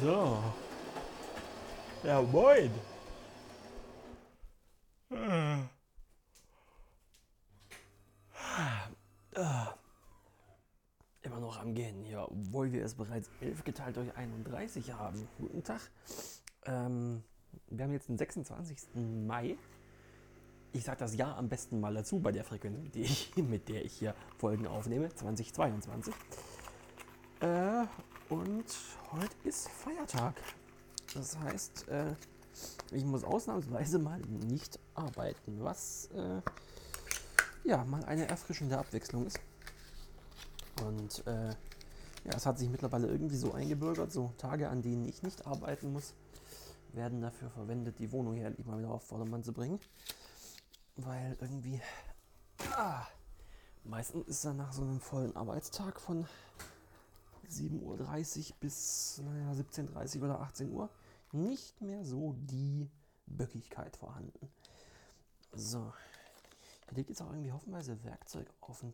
So. Ja, moin. Ah. Ah. Immer noch am Gehen hier, obwohl wir es bereits 11 geteilt durch 31 haben. Guten Tag. Ähm, wir haben jetzt den 26. Mai. Ich sage das Jahr am besten mal dazu bei der Frequenz, mit der ich, mit der ich hier Folgen aufnehme, 2022. Äh, und heute ist Feiertag. Das heißt, äh, ich muss ausnahmsweise mal nicht arbeiten, was äh, ja mal eine erfrischende Abwechslung ist. Und äh, ja, es hat sich mittlerweile irgendwie so eingebürgert, so Tage, an denen ich nicht arbeiten muss, werden dafür verwendet, die Wohnung hier endlich mal wieder auf Vordermann zu bringen. Weil irgendwie, ah, meistens ist dann nach so einem vollen Arbeitstag von 7.30 Uhr bis naja, 17.30 Uhr oder 18 Uhr nicht mehr so die Böckigkeit vorhanden. So, hier liegt jetzt auch irgendwie hoffenweise Werkzeug auf dem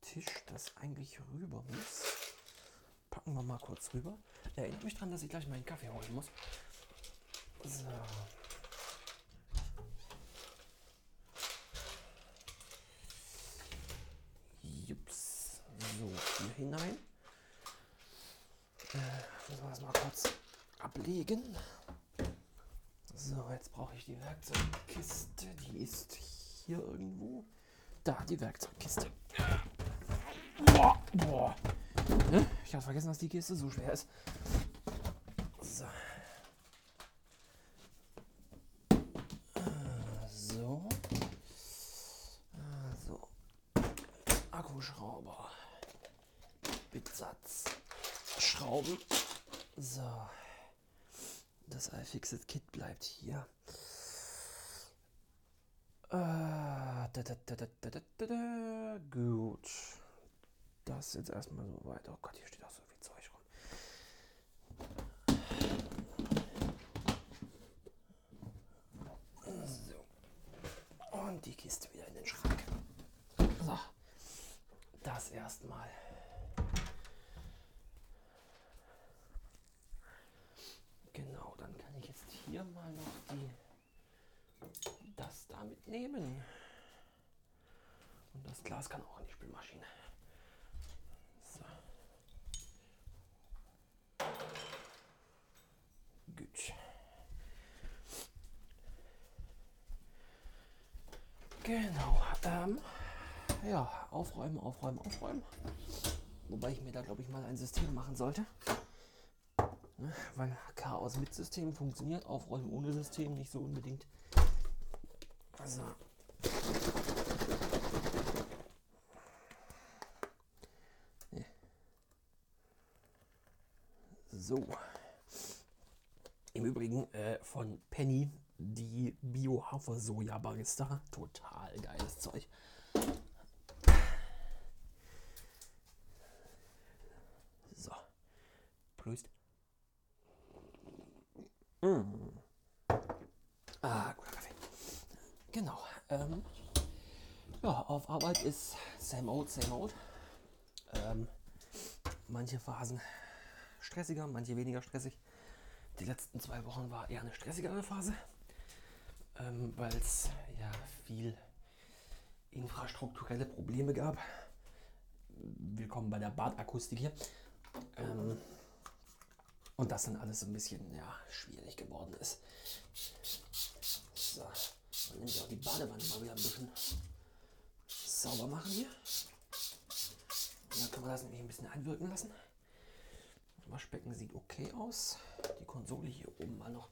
Tisch, das eigentlich rüber muss. Packen wir mal kurz rüber. Erinnert mich daran, dass ich gleich meinen Kaffee holen muss. So. Jups. So, hier hinein. Äh, müssen wir das mal kurz ablegen. So, jetzt brauche ich die Werkzeugkiste. Die ist hier irgendwo. Da, die Werkzeugkiste. Boah, boah. Ne? Ich habe vergessen, dass die Kiste so schwer ist. So. So. So. Akkuschrauber. Bitsatz. Schrauben. So. Das iFixit-Kit bleibt hier. Ah, da, da, da, Gut. Das ist jetzt erstmal so weit. Oh Gott, hier steht auch so viel Zeug rum. So. Und die Kiste wieder in den Schrank. So. Das erstmal. Das damit nehmen. Und das Glas kann auch in die Spülmaschine. So. Gut. Genau. Ähm, ja, aufräumen, aufräumen, aufräumen. Wobei ich mir da, glaube ich, mal ein System machen sollte. Ne? Weil Chaos mit System funktioniert, Aufräumen ohne System nicht so unbedingt. Also. Nee. So. Im Übrigen äh, von Penny die Bio-Hafer-Soja-Barista. Total geiles Zeug. So. Prost. Mm. Ah, guter Kaffee. Genau. Ähm, ja, auf Arbeit ist same old, same old. Ähm, manche Phasen stressiger, manche weniger stressig. Die letzten zwei Wochen war eher eine stressigere Phase, ähm, weil es ja viel infrastrukturelle Probleme gab. Willkommen bei der Badakustik hier. Ähm, und das dann alles ein bisschen ja, schwierig geworden ist. So, dann nehme ich auch die Badewanne mal wieder ein bisschen sauber machen hier. Und dann können wir das nämlich ein bisschen einwirken lassen. Das Waschbecken sieht okay aus. Die Konsole hier oben mal noch.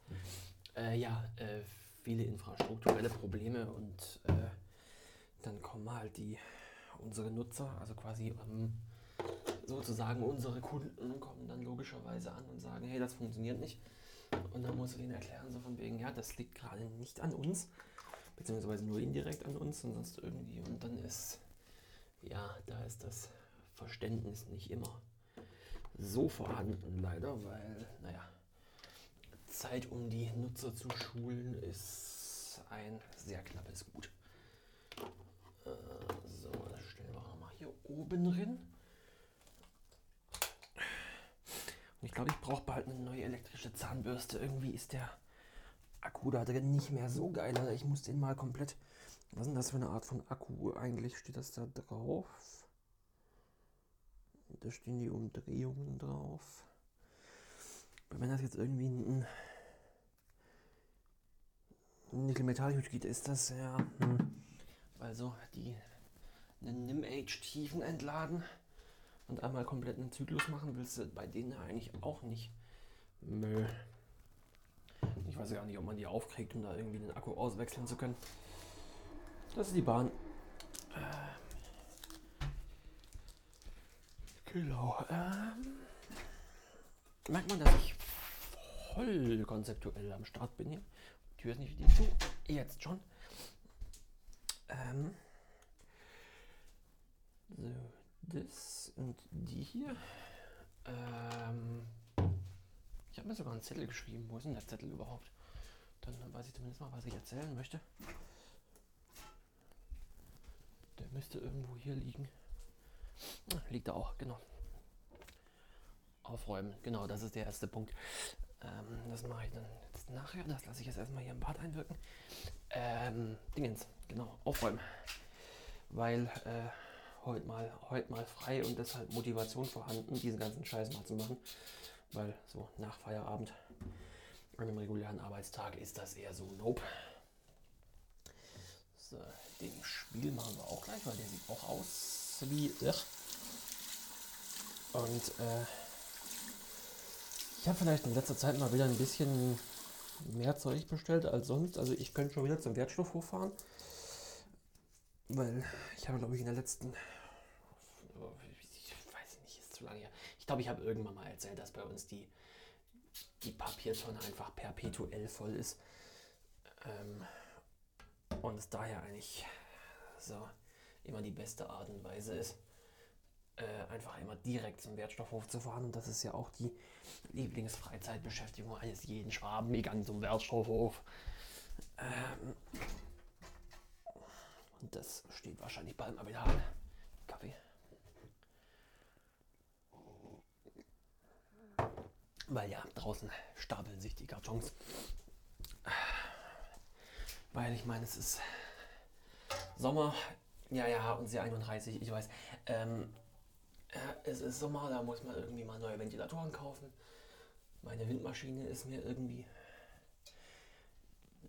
Äh, ja, äh, viele infrastrukturelle Probleme und äh, dann kommen halt die unsere Nutzer, also quasi ähm, sozusagen unsere Kunden kommen dann logischerweise an und sagen, hey, das funktioniert nicht. Und dann muss ich ihnen erklären, so von wegen, ja, das liegt gerade nicht an uns, beziehungsweise nur indirekt an uns und sonst irgendwie. Und dann ist, ja, da ist das Verständnis nicht immer so vorhanden, leider, weil, naja, Zeit, um die Nutzer zu schulen, ist ein sehr knappes Gut. Äh, so, das stellen wir auch noch mal hier oben drin. Und ich glaube, ich brauche bald eine neue elektrische Zahnbürste. Irgendwie ist der Akku da drin nicht mehr so geil. Ich muss den mal komplett. Was ist denn das für eine Art von Akku? Eigentlich steht das da drauf. Da stehen die Umdrehungen drauf. Wenn das jetzt irgendwie ein Nickel-Metall-Hydrid ist, das ja. Hm. Also die einen NIM-Age-Tiefen entladen und einmal komplett einen Zyklus machen, willst du bei denen eigentlich auch nicht. Nö. Ich weiß gar nicht, ob man die aufkriegt, um da irgendwie den Akku auswechseln zu können. Das ist die Bahn. Ähm. Genau. Ähm. Merkt man, dass ich voll konzeptuell am Start bin hier. Die Tür ist nicht wieder zu. Jetzt schon. Ähm. So, das und die hier. Ähm, ich habe mir sogar einen Zettel geschrieben. Wo ist denn der Zettel überhaupt? Dann weiß ich zumindest mal, was ich erzählen möchte. Der müsste irgendwo hier liegen. Ah, liegt da auch, genau. Aufräumen, genau, das ist der erste Punkt. Ähm, das mache ich dann jetzt nachher. Das lasse ich jetzt erstmal hier im Bad einwirken. Ähm, Dingens, genau, aufräumen. Weil äh, heute mal, heute mal frei und deshalb Motivation vorhanden, diesen ganzen Scheiß mal zu machen. Weil so nach Feierabend an einem regulären Arbeitstag ist das eher so Nope. So, den Spiel machen wir auch gleich, weil der sieht auch aus wie irr. Und äh, ich habe vielleicht in letzter Zeit mal wieder ein bisschen mehr Zeug bestellt als sonst. Also ich könnte schon wieder zum Wertstoffhof fahren. Weil ich habe, glaube ich, in der letzten ich weiß nicht, ist zu lange her. Ich glaube, ich habe irgendwann mal erzählt, dass bei uns die, die Papiertonne einfach perpetuell voll ist. Ähm, und es daher eigentlich so immer die beste Art und Weise ist, äh, einfach immer direkt zum Wertstoffhof zu fahren. Und das ist ja auch die Lieblingsfreizeitbeschäftigung eines jeden Schwaben, egal zum Wertstoffhof. Ähm, und das steht wahrscheinlich bald mal wieder an. Kaffee. Weil ja, draußen stapeln sich die Kartons. Weil ich meine, es ist Sommer. Ja, ja, und sie 31, ich weiß. Ähm, es ist Sommer, da muss man irgendwie mal neue Ventilatoren kaufen. Meine Windmaschine ist mir irgendwie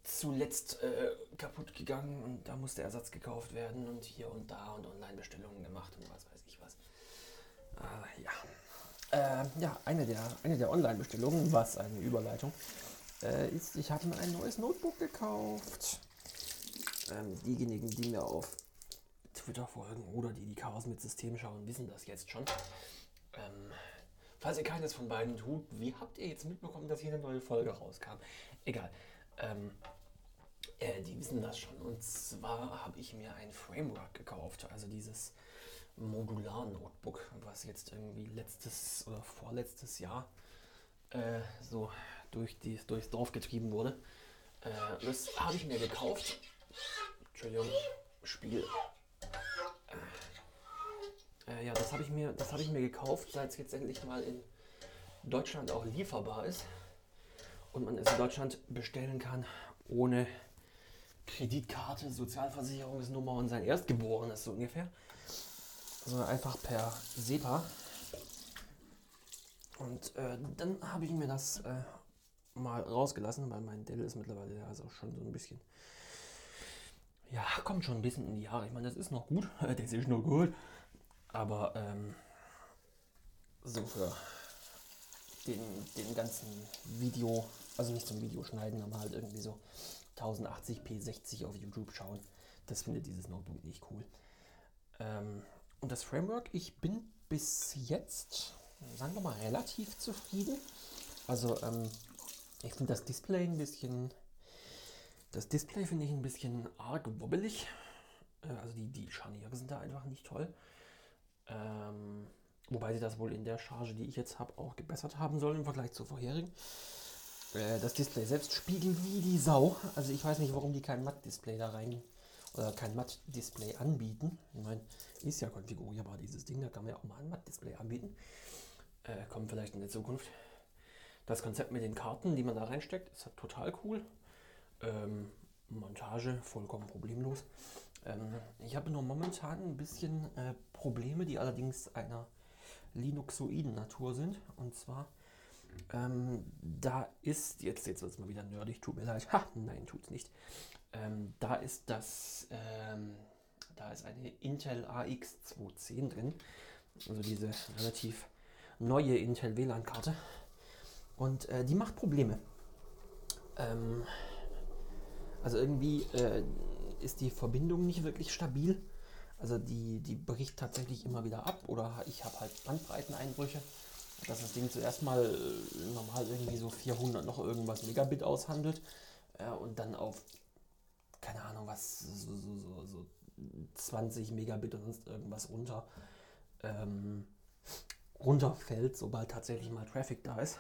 zuletzt äh, kaputt gegangen und da musste Ersatz gekauft werden und hier und da und Online-Bestellungen gemacht und was weiß ich. Äh. Äh, ja, eine der, eine der Online-Bestellungen, was eine Überleitung, äh, ist, ich habe mir ein neues Notebook gekauft. Ähm, diejenigen, die mir auf Twitter folgen oder die die Chaos mit System schauen, wissen das jetzt schon. Ähm, falls ihr keines von beiden tut, wie habt ihr jetzt mitbekommen, dass hier eine neue Folge rauskam? Egal. Ähm, äh, die wissen das schon. Und zwar habe ich mir ein Framework gekauft, also dieses Modular-Notebook, was jetzt irgendwie letztes oder vorletztes Jahr äh, so durch die, durchs Dorf getrieben wurde. Äh, das habe ich mir gekauft. Entschuldigung, Spiel. Äh, ja, das habe ich mir, das habe ich mir gekauft, seit es jetzt endlich mal in Deutschland auch lieferbar ist und man es in Deutschland bestellen kann ohne Kreditkarte, Sozialversicherungsnummer und sein Erstgeborenes so ungefähr sondern einfach per SEPA. Und äh, dann habe ich mir das äh, mal rausgelassen, weil mein Dell ist mittlerweile ja also schon so ein bisschen. Ja, kommt schon ein bisschen in die Jahre. Ich meine, das ist noch gut. Das ist noch gut. Aber ähm, so für den, den ganzen Video, also nicht zum Video schneiden, aber halt irgendwie so 1080p 60 auf YouTube schauen, das findet dieses Notebook nicht cool. Ähm, und das Framework, ich bin bis jetzt, sagen wir mal, relativ zufrieden. Also ähm, ich finde das Display ein bisschen, das Display finde ich ein bisschen arg wobbelig. Äh, also die, die Scharniere sind da einfach nicht toll. Ähm, wobei sie das wohl in der Charge, die ich jetzt habe, auch gebessert haben sollen im Vergleich zur vorherigen. Äh, das Display selbst spiegelt wie die Sau. Also ich weiß nicht, warum die kein Matt-Display da rein oder kein Matt-Display anbieten. Ich meine, ist ja konfigurierbar dieses Ding, da kann man ja auch mal ein Matt-Display anbieten. Äh, kommt vielleicht in der Zukunft. Das Konzept mit den Karten, die man da reinsteckt, ist total cool. Ähm, Montage vollkommen problemlos. Ähm, ich habe nur momentan ein bisschen äh, Probleme, die allerdings einer Linuxoiden Natur sind. Und zwar, ähm, da ist, jetzt, jetzt wird es mal wieder nerdig, tut mir leid. Ha, nein, tut es nicht. Ähm, da ist das, ähm, da ist eine Intel AX 210 drin. Also diese relativ neue Intel WLAN-Karte. Und äh, die macht Probleme. Ähm, also irgendwie äh, ist die Verbindung nicht wirklich stabil. Also die, die bricht tatsächlich immer wieder ab oder ich habe halt Bandbreiteneinbrüche, dass das Ding zuerst mal äh, normal irgendwie so 400 noch irgendwas Megabit aushandelt äh, und dann auf, keine Ahnung was, so, so, so, so 20 Megabit und sonst irgendwas runter, ähm, runterfällt, sobald tatsächlich mal Traffic da ist.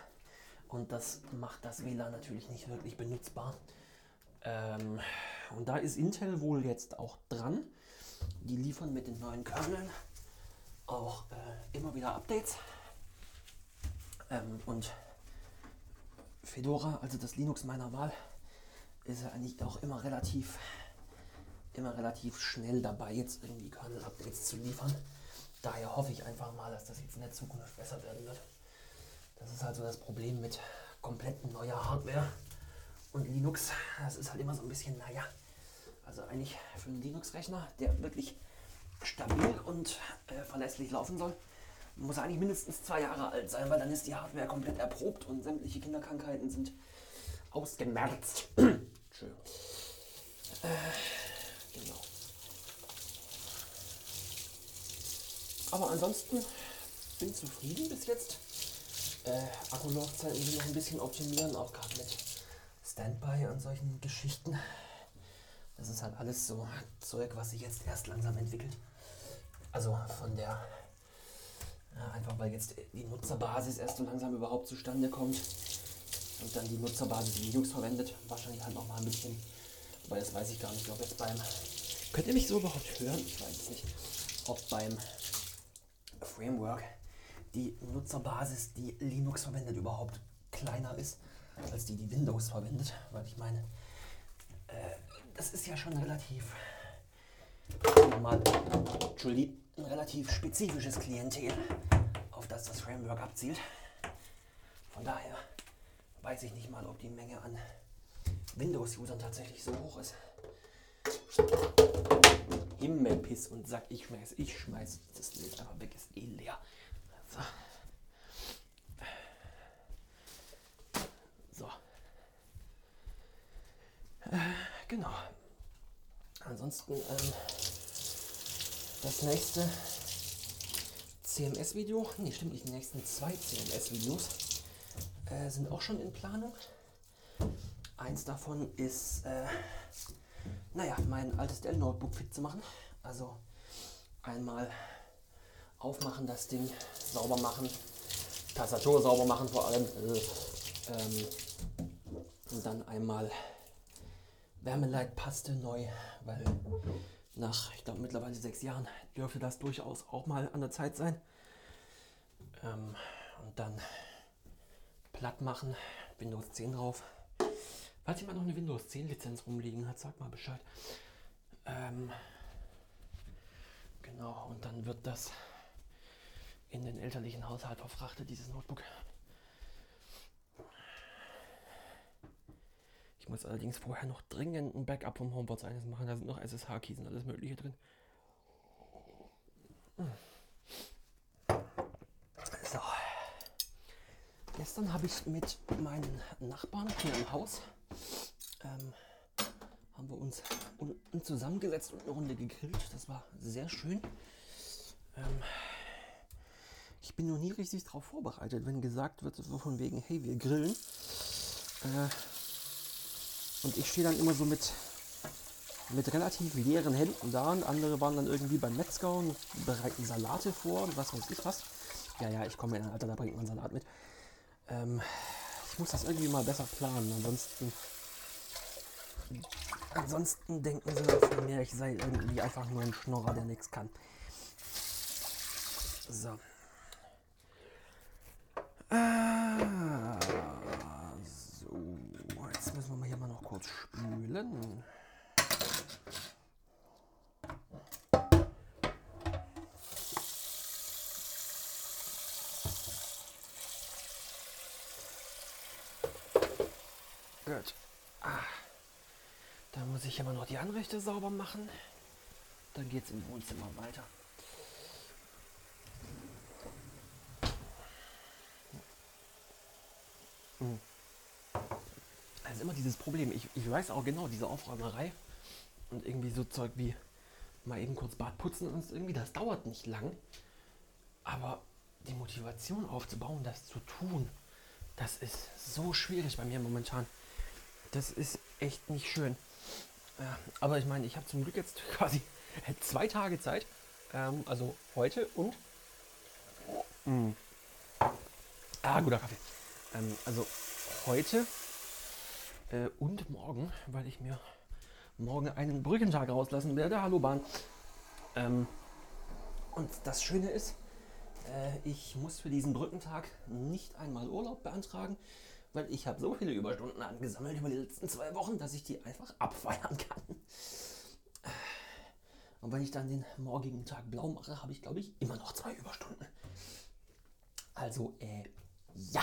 Und das macht das WLAN natürlich nicht wirklich benutzbar. Ähm, und da ist Intel wohl jetzt auch dran. Die liefern mit den neuen Kerneln auch äh, immer wieder Updates. Ähm, und Fedora, also das Linux meiner Wahl, ist ja eigentlich auch immer relativ, immer relativ schnell dabei, jetzt irgendwie Kernel-Updates zu liefern. Daher hoffe ich einfach mal, dass das jetzt in der Zukunft besser werden wird. Das ist halt so das Problem mit komplett neuer Hardware und Linux. Das ist halt immer so ein bisschen, naja, also eigentlich für einen Linux-Rechner, der wirklich stabil und äh, verlässlich laufen soll, muss eigentlich mindestens zwei Jahre alt sein, weil dann ist die Hardware komplett erprobt und sämtliche Kinderkrankheiten sind ausgemerzt. Entschuldigung. Äh, genau. Aber ansonsten bin zufrieden bis jetzt. Äh, Akkulaufzeiten will noch ein bisschen optimieren, auch gerade mit Standby und solchen Geschichten. Das ist halt alles so Zeug, was sich jetzt erst langsam entwickelt. Also von der, ja, einfach weil jetzt die Nutzerbasis erst so langsam überhaupt zustande kommt und dann die Nutzerbasis Linux verwendet. Wahrscheinlich halt noch mal ein bisschen, weil das weiß ich gar nicht, ob jetzt beim, könnt ihr mich so überhaupt hören? Ich weiß es nicht, ob beim Framework die Nutzerbasis, die Linux verwendet, überhaupt kleiner ist als die, die Windows verwendet. Weil ich meine, äh, das ist ja schon relativ mal, Entschuldigung, ein relativ spezifisches Klientel, auf das das Framework abzielt. Von daher weiß ich nicht mal, ob die Menge an Windows-Usern tatsächlich so hoch ist. Himmelpiss und Sack, ich schmeiß, ich schmeiß das Bild einfach weg, ist eh leer. So. so. Äh, genau. Ansonsten ähm, das nächste CMS-Video, nee, stimmt nicht, die nächsten zwei CMS-Videos äh, sind auch schon in Planung. Eins davon ist, äh, naja, mein altes Dell-Notebook fit zu machen. Also einmal aufmachen, das Ding sauber machen, Tastatur sauber machen vor allem. Äh, ähm, und dann einmal Wärmeleitpaste neu, weil nach, ich glaube, mittlerweile sechs Jahren dürfte das durchaus auch mal an der Zeit sein. Ähm, und dann platt machen, Windows 10 drauf. Falls jemand noch eine Windows 10 Lizenz rumliegen hat, sagt mal Bescheid. Ähm, genau, und dann wird das in den elterlichen Haushalt verfrachtet, dieses Notebook. Ich muss allerdings vorher noch dringend ein Backup vom HomePod eines machen. Da sind noch SSH-Keys und alles Mögliche drin. So. Gestern habe ich mit meinen Nachbarn hier im Haus ähm, haben wir uns unten zusammengesetzt und eine Runde gegrillt. Das war sehr schön. Ähm, ich bin noch nie richtig darauf vorbereitet, wenn gesagt wird, so von wegen, hey, wir grillen. Äh, und ich stehe dann immer so mit, mit relativ leeren Händen da und andere waren dann irgendwie beim Metzger und bereiten Salate vor und was weiß ich was. Ja, ja, ich komme in ein Alter, da bringt man Salat mit. Ähm, ich muss das irgendwie mal besser planen. Ansonsten. Ansonsten denken sie von mir, ich sei irgendwie einfach nur ein Schnorrer, der nichts kann. So. Ah, so. Jetzt müssen wir mal hier mal noch kurz spülen. Gut. Ah. Dann muss ich immer noch die Anrichte sauber machen. Dann geht es im Wohnzimmer weiter. Ist immer dieses Problem. Ich, ich weiß auch genau, diese Aufräumerei und irgendwie so Zeug wie mal eben kurz Bad putzen und irgendwie, das dauert nicht lang. Aber die Motivation aufzubauen, das zu tun, das ist so schwierig bei mir momentan. Das ist echt nicht schön. Aber ich meine, ich habe zum Glück jetzt quasi zwei Tage Zeit. Ähm, also heute und. Mm. Ah, guter Kaffee. Ähm, also heute äh, und morgen, weil ich mir morgen einen Brückentag rauslassen werde. Hallo Bahn. Ähm, und das Schöne ist, äh, ich muss für diesen Brückentag nicht einmal Urlaub beantragen, weil ich habe so viele Überstunden angesammelt über die letzten zwei Wochen, dass ich die einfach abfeiern kann. Und wenn ich dann den morgigen Tag blau mache, habe ich, glaube ich, immer noch zwei Überstunden. Also, äh, ja.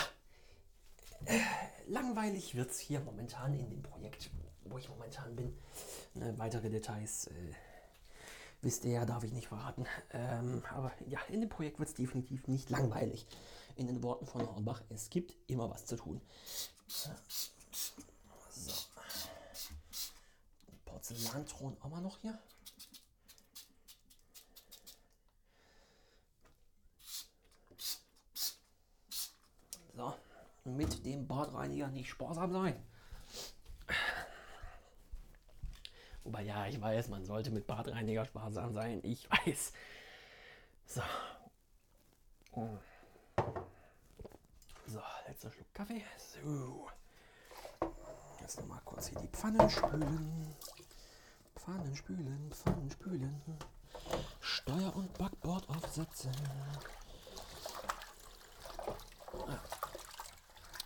Äh, langweilig wird es hier momentan in dem Projekt, wo ich momentan bin. Ne, weitere Details äh, wisst ihr ja, darf ich nicht verraten. Ähm, aber ja, in dem Projekt wird es definitiv nicht langweilig. In den Worten von Hornbach, es gibt immer was zu tun. So. Porzellanthron auch mal noch hier. So, mit dem Badreiniger nicht sparsam sein. Wobei, ja, ich weiß, man sollte mit Badreiniger sparsam sein. Ich weiß. So. So, letzter Schluck Kaffee. So. Jetzt nochmal kurz hier die Pfannen spülen. Pfannen spülen, Pfannen spülen. Steuer- und Backbord aufsetzen.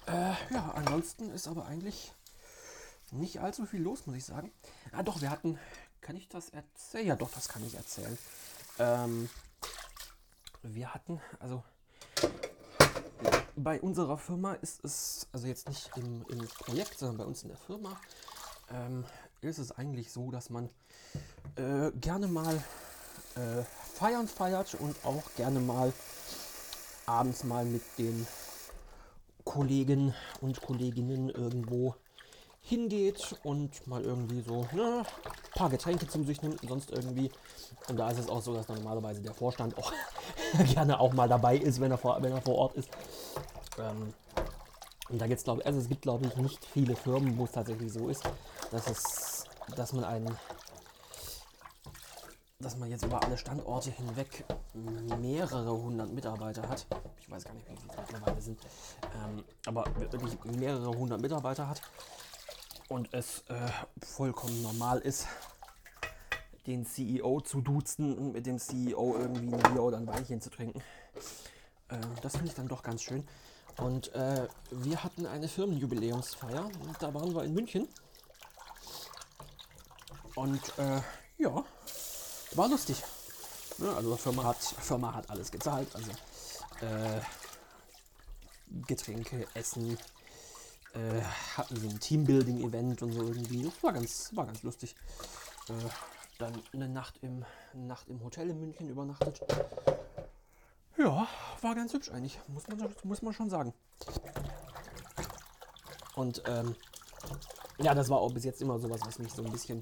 Äh, ja, ansonsten ist aber eigentlich nicht allzu viel los, muss ich sagen. Ah, doch, wir hatten. Kann ich das erzählen? Ja, doch, das kann ich erzählen. Ähm, wir hatten, also bei unserer Firma ist es, also jetzt nicht im, im Projekt, sondern bei uns in der Firma, ähm, ist es eigentlich so, dass man äh, gerne mal äh, feiern feiert und auch gerne mal abends mal mit den Kollegen und Kolleginnen irgendwo hingeht und mal irgendwie so ne, ein paar Getränke zu sich nimmt und sonst irgendwie. Und da ist es auch so, dass normalerweise der Vorstand auch gerne auch mal dabei ist, wenn er vor, wenn er vor Ort ist. Ähm, und da gibt's, glaube also es gibt glaube ich nicht viele Firmen, wo es tatsächlich so ist, dass es, dass man einen, dass man jetzt über alle Standorte hinweg mehrere hundert Mitarbeiter hat. Ich weiß gar nicht, wie viele es mittlerweile sind, ähm, aber wirklich mehrere hundert Mitarbeiter hat und es äh, vollkommen normal ist, den CEO zu duzen und mit dem CEO irgendwie ein Bier oder ein Weinchen zu trinken. Äh, das finde ich dann doch ganz schön. Und äh, wir hatten eine Firmenjubiläumsfeier und da waren wir in München. Und äh, ja, war lustig. Ja, also Firma hat, Firma hat alles gezahlt. Also äh, Getränke, Essen, äh, hatten sie ein Teambuilding-Event und so irgendwie. Das war ganz, war ganz lustig. Äh, dann eine Nacht im, eine Nacht im Hotel in München übernachtet. Ja, war ganz hübsch eigentlich, muss man, muss man schon sagen. Und ähm, ja, das war auch bis jetzt immer sowas, was mich so ein bisschen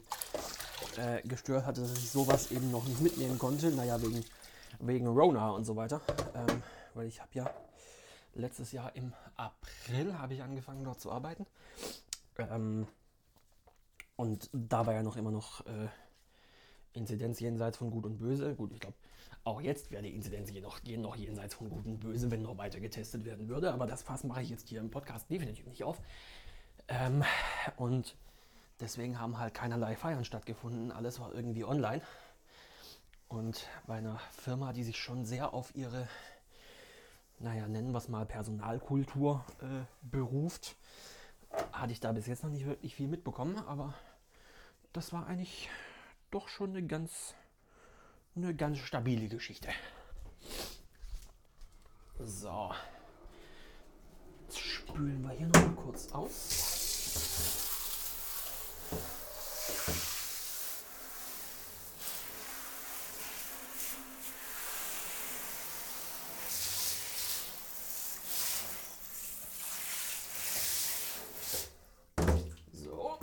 äh, gestört hatte, dass ich sowas eben noch nicht mitnehmen konnte. Naja, wegen, wegen Rona und so weiter. Ähm, weil ich habe ja letztes Jahr im April habe ich angefangen dort zu arbeiten. Ähm, und da war ja noch immer noch äh, Inzidenz jenseits von Gut und Böse. Gut, ich glaube, auch jetzt wäre die Inzidenz je noch, je noch jenseits von Gut und Böse, wenn noch weiter getestet werden würde. Aber das Fass mache ich jetzt hier im Podcast definitiv nicht auf. Ähm, und deswegen haben halt keinerlei Feiern stattgefunden. Alles war irgendwie online. Und bei einer Firma, die sich schon sehr auf ihre naja, nennen wir es mal Personalkultur äh, beruft, hatte ich da bis jetzt noch nicht wirklich viel mitbekommen, aber das war eigentlich doch schon eine ganz, eine ganz stabile Geschichte. So. Jetzt spülen wir hier noch mal kurz aus. So.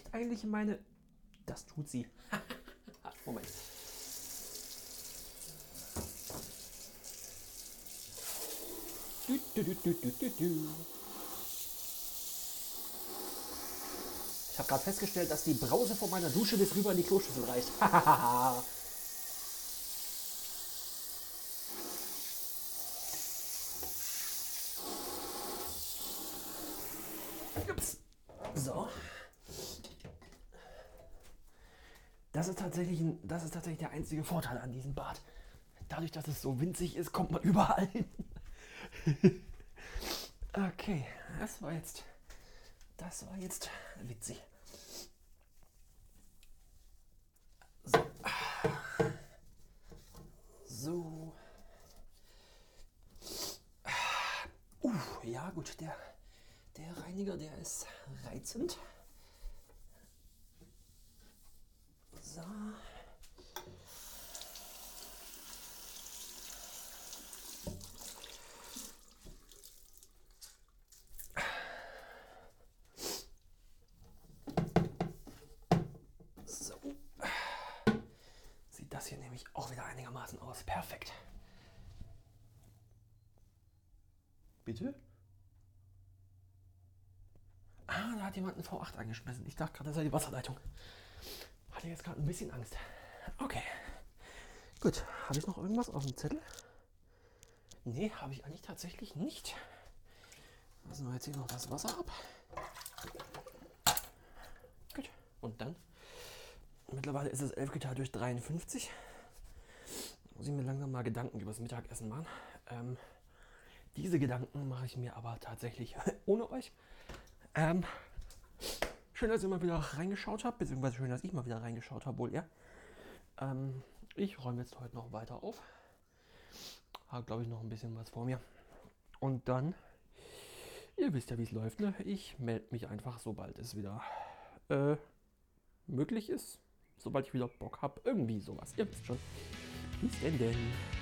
Reicht eigentlich meine. Das tut sie. Moment. Ich habe gerade festgestellt, dass die Brause von meiner Dusche bis rüber in die Kloschüssel reicht. Ups. So. Das ist, tatsächlich ein, das ist tatsächlich der einzige Vorteil an diesem Bad. Dadurch, dass es so winzig ist, kommt man überall hin. okay, das war jetzt, das war jetzt witzig. So. So. Uh, ja gut, der, der Reiniger, der ist reizend. So. So. Sieht das hier nämlich auch wieder einigermaßen aus. Perfekt. Bitte? Ah, da hat jemand einen V8 angeschmissen. Ich dachte gerade, das sei die Wasserleitung. Hatte jetzt gerade ein bisschen Angst. Okay. Gut. Habe ich noch irgendwas auf dem Zettel? Nee, habe ich eigentlich tatsächlich nicht. Lassen wir jetzt hier noch das Wasser ab. Gut. Und dann? Mittlerweile ist es 11 geteilt durch 53. Muss ich mir langsam mal Gedanken über das Mittagessen machen. Ähm, diese Gedanken mache ich mir aber tatsächlich ohne euch. Ähm, schön, dass ihr mal wieder reingeschaut habt, beziehungsweise schön, dass ich mal wieder reingeschaut habe, wohl ihr. Ähm, ich räume jetzt heute noch weiter auf. Habe, glaube ich, noch ein bisschen was vor mir. Und dann, ihr wisst ja, wie es läuft, ne? Ich melde mich einfach, sobald es wieder äh, möglich ist. Sobald ich wieder Bock habe. Irgendwie sowas. Ihr wisst schon. Bis denn denn.